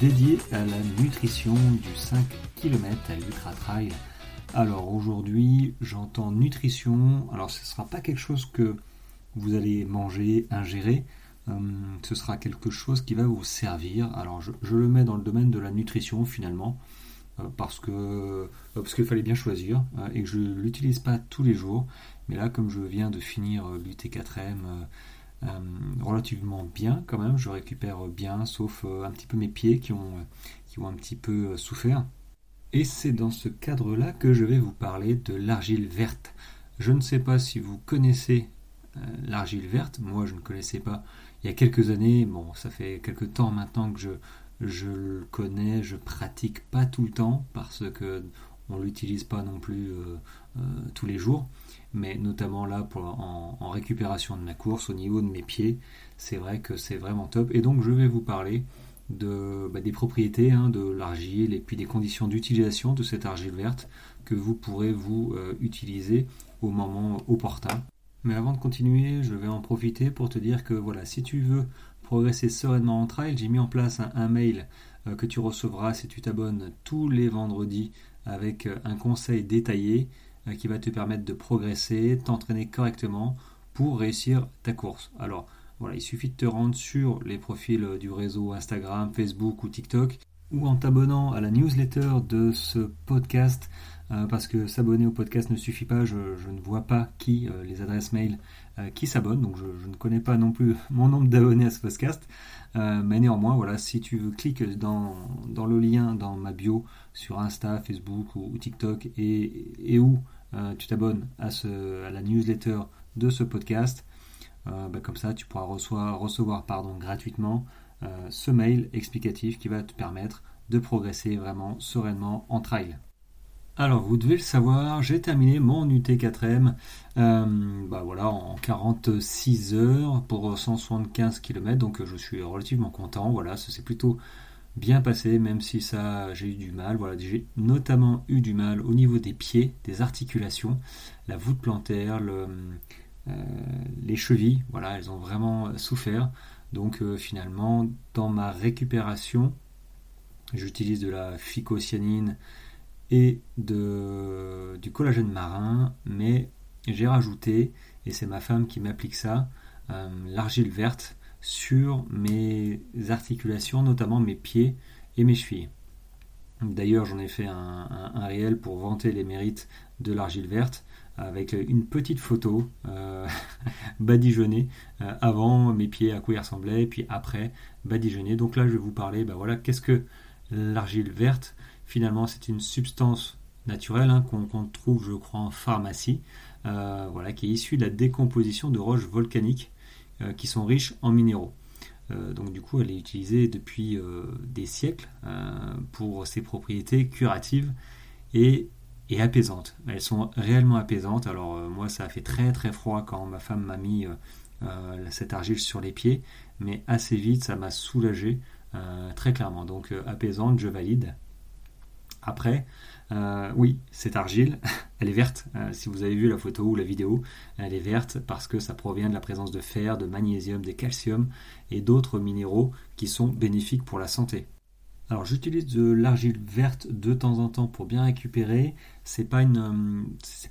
dédié à la nutrition du 5 km à l'Ultra Trail. Alors aujourd'hui, j'entends nutrition, alors ce ne sera pas quelque chose que vous allez manger, ingérer, euh, ce sera quelque chose qui va vous servir. Alors je, le mets dans le domaine de la nutrition finalement, euh, parce que euh, parce qu'il fallait bien choisir et que je ne l'utilise pas tous les jours. Mais là, comme je viens de finir l'UT4M relativement bien quand même, je récupère bien, sauf un petit peu mes pieds qui ont, ont un petit peu souffert. Et c'est dans ce cadre-là que je vais vous parler de l'argile verte. Je ne sais pas si vous connaissez l'argile verte, moi je ne connaissais pas il y a quelques années, bon ça fait quelques temps maintenant que je, je le connais, je pratique pas tout le temps parce que on l'utilise pas non plus euh, euh, tous les jours, mais notamment là pour, en, récupération de ma course au niveau de mes pieds, c'est vrai que c'est vraiment top. Et donc je vais vous parler bah, des propriétés hein, de l'argile et puis des conditions d'utilisation de cette argile verte que vous pourrez vous euh, utiliser au moment opportun. Mais avant de continuer, je vais en profiter pour te dire que voilà, si tu veux progresser sereinement en trail, j'ai mis en place un, mail euh, que tu recevras si tu t'abonnes tous les vendredis avec euh, un conseil détaillé qui va te permettre de progresser, t'entraîner correctement pour réussir ta course. Alors voilà, il suffit de te rendre sur les profils du réseau Instagram, Facebook ou TikTok ou en t'abonnant à la newsletter de ce podcast euh, parce que s'abonner au podcast ne suffit pas, je, ne vois pas qui, euh, les adresses mail euh, qui s'abonnent, donc je, ne connais pas non plus mon nombre d'abonnés à ce podcast, mais néanmoins, voilà, si tu veux, clique dans, dans, le lien dans ma bio sur Insta, Facebook ou, TikTok et, et où tu t'abonnes à, la newsletter de ce podcast, bah, comme ça tu pourras recevoir, gratuitement ce mail explicatif qui va te permettre de progresser vraiment sereinement en trail. Alors, vous devez le savoir, j'ai terminé mon UT4M euh, bah voilà, en 46 heures pour 175 km, donc je suis relativement content. Voilà, ça s'est plutôt bien passé, même si ça j'ai eu du mal. Voilà, j'ai notamment eu du mal au niveau des pieds, des articulations, la voûte plantaire, euh, les chevilles. Voilà, elles ont vraiment souffert. Donc euh, finalement, dans ma récupération, j'utilise de la phycocyanine et de, du collagène marin, mais j'ai rajouté, et c'est ma femme qui m'applique ça, euh, l'argile verte sur mes articulations, notamment mes pieds et mes chevilles. D'ailleurs, j'en ai fait un, réel pour vanter les mérites de l'argile verte avec une petite photo euh, badigeonnée euh, avant mes pieds à quoi ils ressemblaient, puis après badigeonnés. Donc là, je vais vous parler, bah voilà, qu'est-ce que l'argile verte? Finalement, c'est une substance naturelle hein, qu'on trouve, je crois, en pharmacie, euh, voilà, qui est issue de la décomposition de roches volcaniques qui sont riches en minéraux. Euh, donc du coup, elle est utilisée depuis des siècles pour ses propriétés curatives et, et, apaisantes. Elles sont réellement apaisantes. Alors moi, ça a fait très très froid quand ma femme m'a mis cette argile sur les pieds, mais assez vite, ça m'a soulagé très clairement. Donc apaisante, je valide. Après, euh, oui, cette argile, elle est verte. Euh, si vous avez vu la photo ou la vidéo, elle est verte parce que ça provient de la présence de fer, de magnésium, de calcium et d'autres minéraux qui sont bénéfiques pour la santé. Alors j'utilise de l'argile verte de temps en temps pour bien récupérer. C'est pas euh,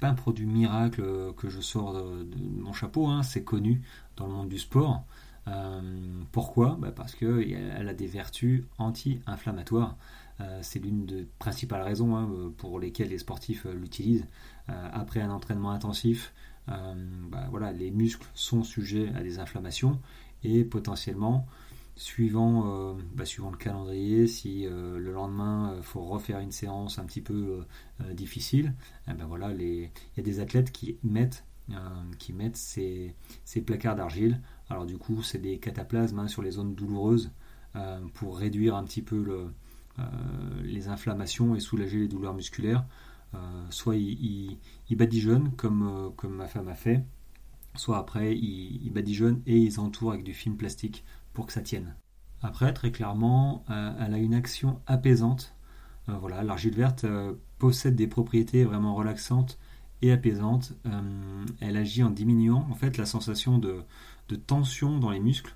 pas un produit miracle que je sors de, mon chapeau. Hein. C'est connu dans le monde du sport. pourquoi? Bah, Parce qu'elle a des vertus anti-inflammatoires. Euh, c'est l'une des principales raisons hein, pour lesquelles les sportifs euh, l'utilisent. Euh, après un entraînement intensif, bah, voilà, les muscles sont sujets à des inflammations et potentiellement, suivant, bah, le calendrier, si le lendemain il faut refaire une séance un petit peu difficile, eh ben voilà, il y a des athlètes qui mettent, ces, placards d'argile. Alors du coup, c'est des cataplasmes hein, sur les zones douloureuses pour réduire un petit peu le, les inflammations et soulager les douleurs musculaires. Euh, soit il, comme, euh, comme ma femme a fait, soit après il, il badigeonne et ils entourent avec du film plastique pour que ça tienne. Après, très clairement, elle a une action apaisante. voilà, l'argile verte possède des propriétés vraiment relaxantes et apaisante. elle agit en diminuant en fait la sensation de, tension dans les muscles,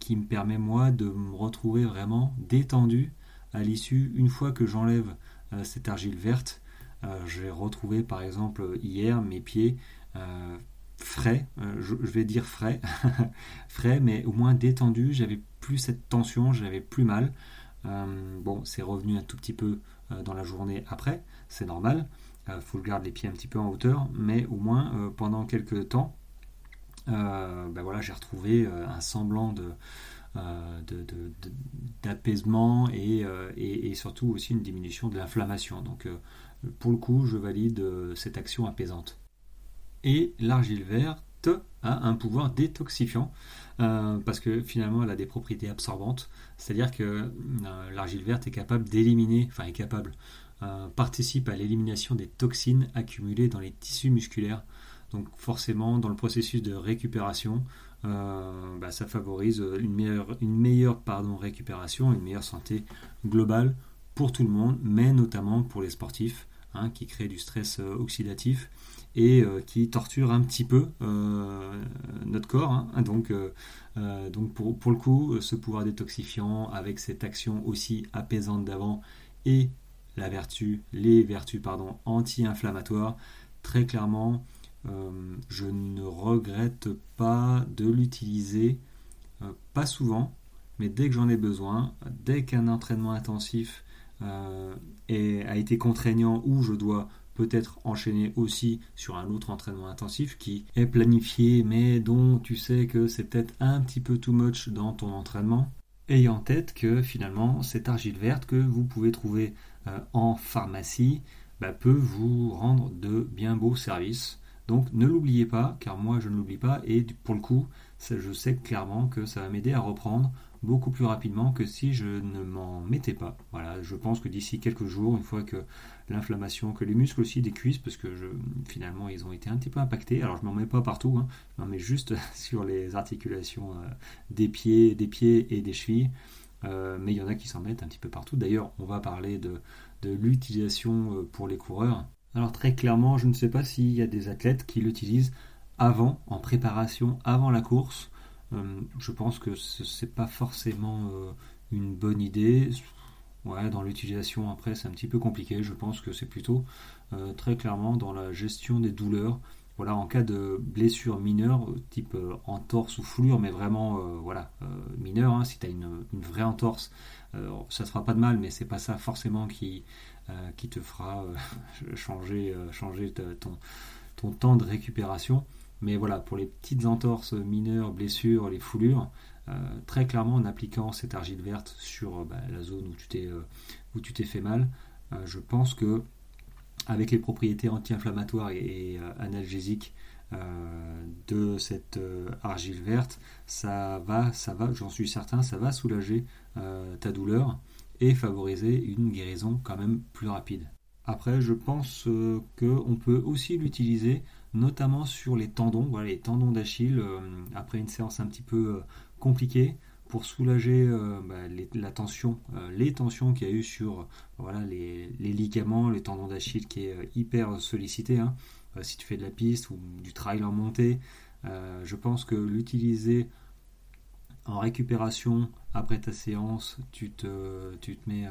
qui me permet moi de me retrouver vraiment détendu à l'issue une fois que j'enlève cette argile verte. J'ai retrouvé par exemple hier mes pieds frais, euh, je, vais dire frais, frais, mais au moins détendu. J'avais plus cette tension, j'avais plus mal. Euh, bon, c'est revenu un tout petit peu euh, dans la journée après, c'est normal. Il faut garder les pieds un petit peu en hauteur, mais au moins pendant quelques temps, ben voilà, j'ai retrouvé un semblant de, d'apaisement et, surtout aussi une diminution de l'inflammation. Donc pour le coup, je valide cette action apaisante et l'argile verte a un pouvoir détoxifiant euh, parce que finalement elle a des propriétés absorbantes, c'est-à-dire que euh, l'argile verte est capable d'éliminer, enfin est capable, euh, participe à l'élimination des toxines accumulées dans les tissus musculaires. Donc forcément dans le processus de récupération, bah, ça favorise une meilleure, une meilleure récupération, une meilleure santé globale pour tout le monde, mais notamment pour les sportifs hein, qui créent du stress oxydatif et euh, qui torture un petit peu euh, notre corps. Hein. Donc, euh, pour, le coup, ce pouvoir détoxifiant avec cette action aussi apaisante d'avant et la vertu, les vertus pardon, anti-inflammatoires, très clairement, je ne regrette pas de l'utiliser, pas souvent, mais dès que j'en ai besoin, dès qu'un entraînement intensif a été contraignant ou je dois peut-être enchaîner aussi sur un autre entraînement intensif qui est planifié mais dont tu sais que c'est peut-être un petit peu too much dans ton entraînement. Ayant en tête que finalement cette argile verte que vous pouvez trouver euh, en pharmacie bah, peut vous rendre de bien beaux services. Donc ne l'oubliez pas, car moi je ne l'oublie pas, et pour le coup, je sais clairement que ça va m'aider à reprendre beaucoup plus rapidement que si je ne m'en mettais pas. Voilà, je pense que d'ici quelques jours, une fois que l'inflammation, que les muscles aussi des cuisses, parce que finalement ils ont été un petit peu impactés. Alors je m'en mets pas partout, hein, je m'en mets juste sur les articulations euh, des pieds, des pieds et des chevilles. Euh, mais il y en a qui s'en mettent un petit peu partout. D'ailleurs, on va parler de, de l'utilisation euh, pour les coureurs. Alors très clairement, je ne sais pas s'il y a des athlètes qui l'utilisent avant, en préparation, avant la course. Euh, je pense que ce n'est pas forcément euh, une bonne idée. Ouais, dans l'utilisation après c'est un petit peu compliqué. Je pense que c'est plutôt euh, très clairement dans la gestion des douleurs. Voilà, en cas de blessure mineure, type entorse ou foulure, mais vraiment voilà mineure. Hein, si tu as une, vraie entorse, ça ne fera pas de mal, mais c'est pas ça forcément qui, qui te fera changer, changer ton, ton temps de récupération. Mais voilà, pour les petites entorses mineures, blessures, les foulures, euh, très clairement en appliquant cette argile verte sur euh, bah, la zone où tu t'es euh, où tu t'es fait mal, je pense que avec les propriétés anti-inflammatoires et, analgésiques de cette argile verte, ça va, ça va, j'en suis certain, ça va soulager ta douleur et favoriser une guérison quand même plus rapide. Après, je pense qu'on peut aussi l'utiliser notamment sur les tendons, voilà, les tendons d'Achille, euh, après une séance un petit peu euh, compliquée, pour soulager euh, bah, les, la tension, les tensions qu'il y a eu sur voilà, les, ligaments, les tendons d'Achille qui est hyper sollicité. Hein. si tu fais de la piste ou du trail en montée, je pense que l'utiliser en récupération après ta séance, tu te, tu te mets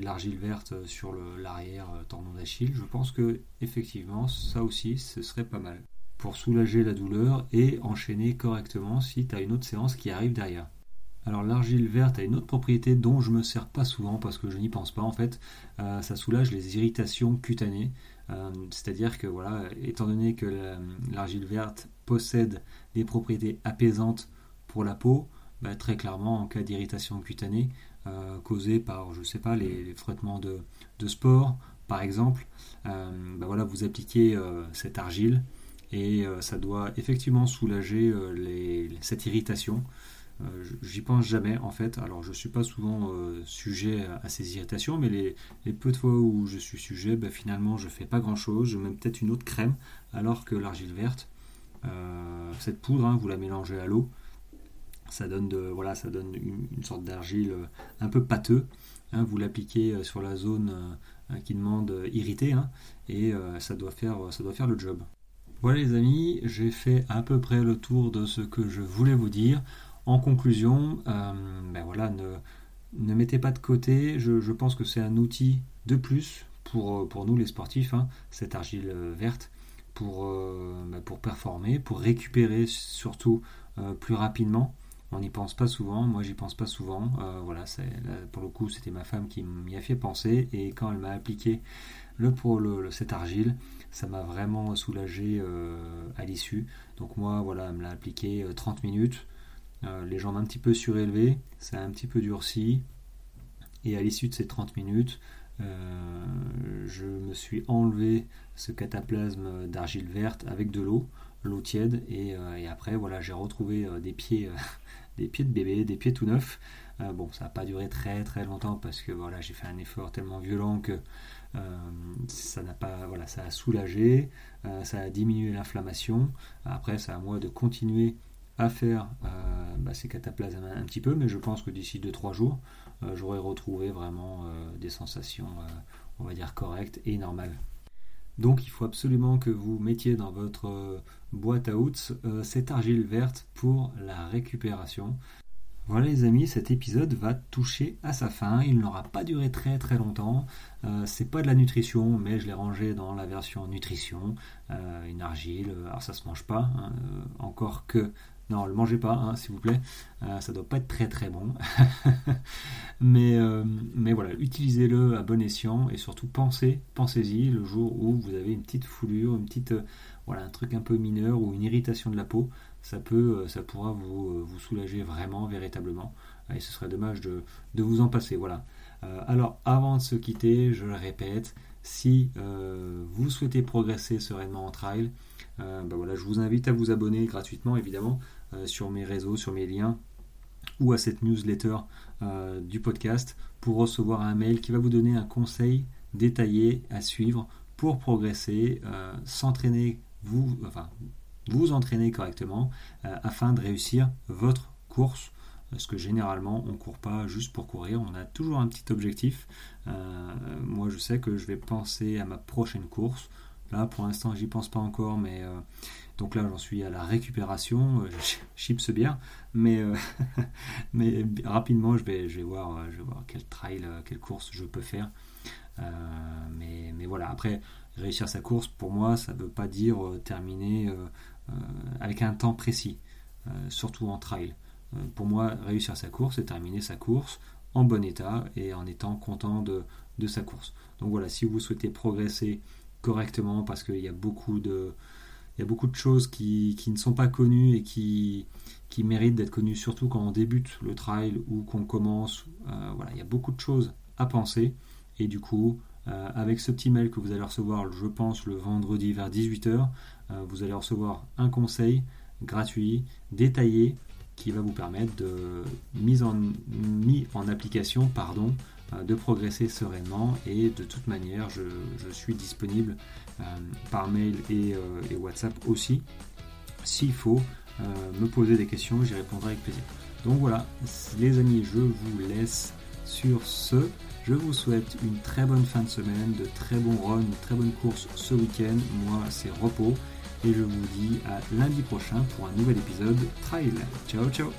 l'argile verte sur l'arrière euh, tendon d'Achille, je pense que effectivement ça aussi ce serait pas mal pour soulager la douleur et enchaîner correctement si tu as une autre séance qui arrive derrière. Alors l'argile verte a une autre propriété dont je me sers pas souvent parce que je n'y pense pas en fait. Euh, ça soulage les irritations cutanées. Euh, c'est-à-dire que voilà, étant donné que l'argile verte possède des propriétés apaisantes pour la peau, bah, très clairement en cas d'irritation cutanée, euh, causés par, je sais pas, les, frottements de, sport, par exemple, euh, ben voilà, vous appliquez euh, cette argile et ça doit effectivement soulager cette irritation. J'y pense jamais en fait. Alors je suis pas souvent sujet à, ces irritations, mais les, peu de fois où je suis sujet, ben, finalement je fais pas grand chose. Je mets peut-être une autre crème, alors que l'argile verte, cette poudre, hein, vous la mélangez à l'eau ça donne, de, voilà, ça donne une, sorte d'argile euh, un peu pâteux. Hein. vous l'appliquez euh, sur la zone qui demande irrité, hein, et ça, doit faire, ça doit faire le job. Voilà les amis, j'ai fait à peu près le tour de ce que je voulais vous dire. En conclusion, ben voilà, ne, ne mettez pas de côté, je, pense que c'est un outil de plus pour, pour nous les sportifs, hein, cette argile verte, pour, ben pour performer, pour récupérer surtout plus rapidement. On n'y pense pas souvent, moi j'y pense pas souvent. Euh, voilà, pour le coup c'était ma femme qui m'y a fait penser et quand elle m'a appliqué le, le, cette argile, ça m'a vraiment soulagé euh, à l'issue. Donc moi voilà, elle me l'a appliqué 30 euh, minutes, les jambes un petit peu surélevées, ça a un petit peu durci et à l'issue de ces 30 minutes, je me suis enlevé ce cataplasme d'argile verte avec de l'eau, l'eau tiède et, après voilà j'ai retrouvé des pieds des pieds de bébé, des pieds tout neufs. Euh, bon, ça n'a pas duré très très longtemps parce que voilà, j'ai fait un effort tellement violent que euh, ça n'a pas, voilà, ça a soulagé, euh, ça a diminué l'inflammation. Après, c'est à moi de continuer à faire bah, ces cataplasmes un, petit peu, mais je pense que d'ici 2-3 jours, j'aurai retrouvé vraiment des sensations, on va dire, correctes et normales. Donc il faut absolument que vous mettiez dans votre euh, boîte à outils euh, cette argile verte pour la récupération. Voilà les amis, cet épisode va toucher à sa fin. Il n'aura pas duré très très longtemps. Euh, c'est pas de la nutrition, mais je l'ai rangé dans la version nutrition. une argile, alors ça se mange pas, hein, encore que non, le mangez pas, hein, s'il vous plaît. Euh, ça doit pas être très très bon. mais, euh, mais voilà, utilisez-le à bon escient et surtout pensez, pensez-y le jour où vous avez une petite foulure, une petite, euh, voilà, un truc un peu mineur ou une irritation de la peau. Ça peut, ça pourra vous, vous soulager vraiment, véritablement. Et ce serait dommage de, vous en passer. Voilà. alors, avant de se quitter, je le répète, si vous souhaitez progresser sereinement en trail, ben voilà, je vous invite à vous abonner gratuitement, évidemment, sur mes réseaux, sur mes liens ou à cette newsletter euh, du podcast pour recevoir un mail qui va vous donner un conseil détaillé à suivre pour progresser, euh, s'entraîner, vous, enfin, vous entraîner correctement afin de réussir votre course. Parce que généralement, on ne court pas juste pour courir, on a toujours un petit objectif. moi, je sais que je vais penser à ma prochaine course. Là, pour l'instant, j'y pense pas encore, mais donc là, j'en suis à la récupération, euh, chips bien, mais, euh, mais rapidement, je vais, je vais, voir, euh, je vais voir quel trail, quelle course je peux faire. mais, mais voilà, après, réussir sa course, pour moi, ça ne veut pas dire terminer avec un temps précis, surtout en trail. pour moi, réussir sa course, c'est terminer sa course en bon état et en étant content de, de sa course. Donc voilà, si vous souhaitez progresser correctement, parce qu'il y a beaucoup de il y a beaucoup de choses qui, ne sont pas connues et qui, qui méritent d'être connues, surtout quand on débute le trail ou qu'on commence. Euh, voilà, il y a beaucoup de choses à penser. Et du coup, euh, avec ce petit mail que vous allez recevoir, je pense, le vendredi vers 18h, euh, vous allez recevoir un conseil gratuit, détaillé, qui va vous permettre de mise en, mis en application pardon, de progresser sereinement et de toute manière je, suis disponible euh, par mail euh, et, WhatsApp aussi. S'il faut me poser des questions j'y répondrai avec plaisir. Donc voilà les amis je vous laisse sur ce. Je vous souhaite une très bonne fin de semaine de très bons runs une très bonne course ce week-end. Moi c'est repos et je vous dis à lundi prochain pour un nouvel épisode trail. Ciao ciao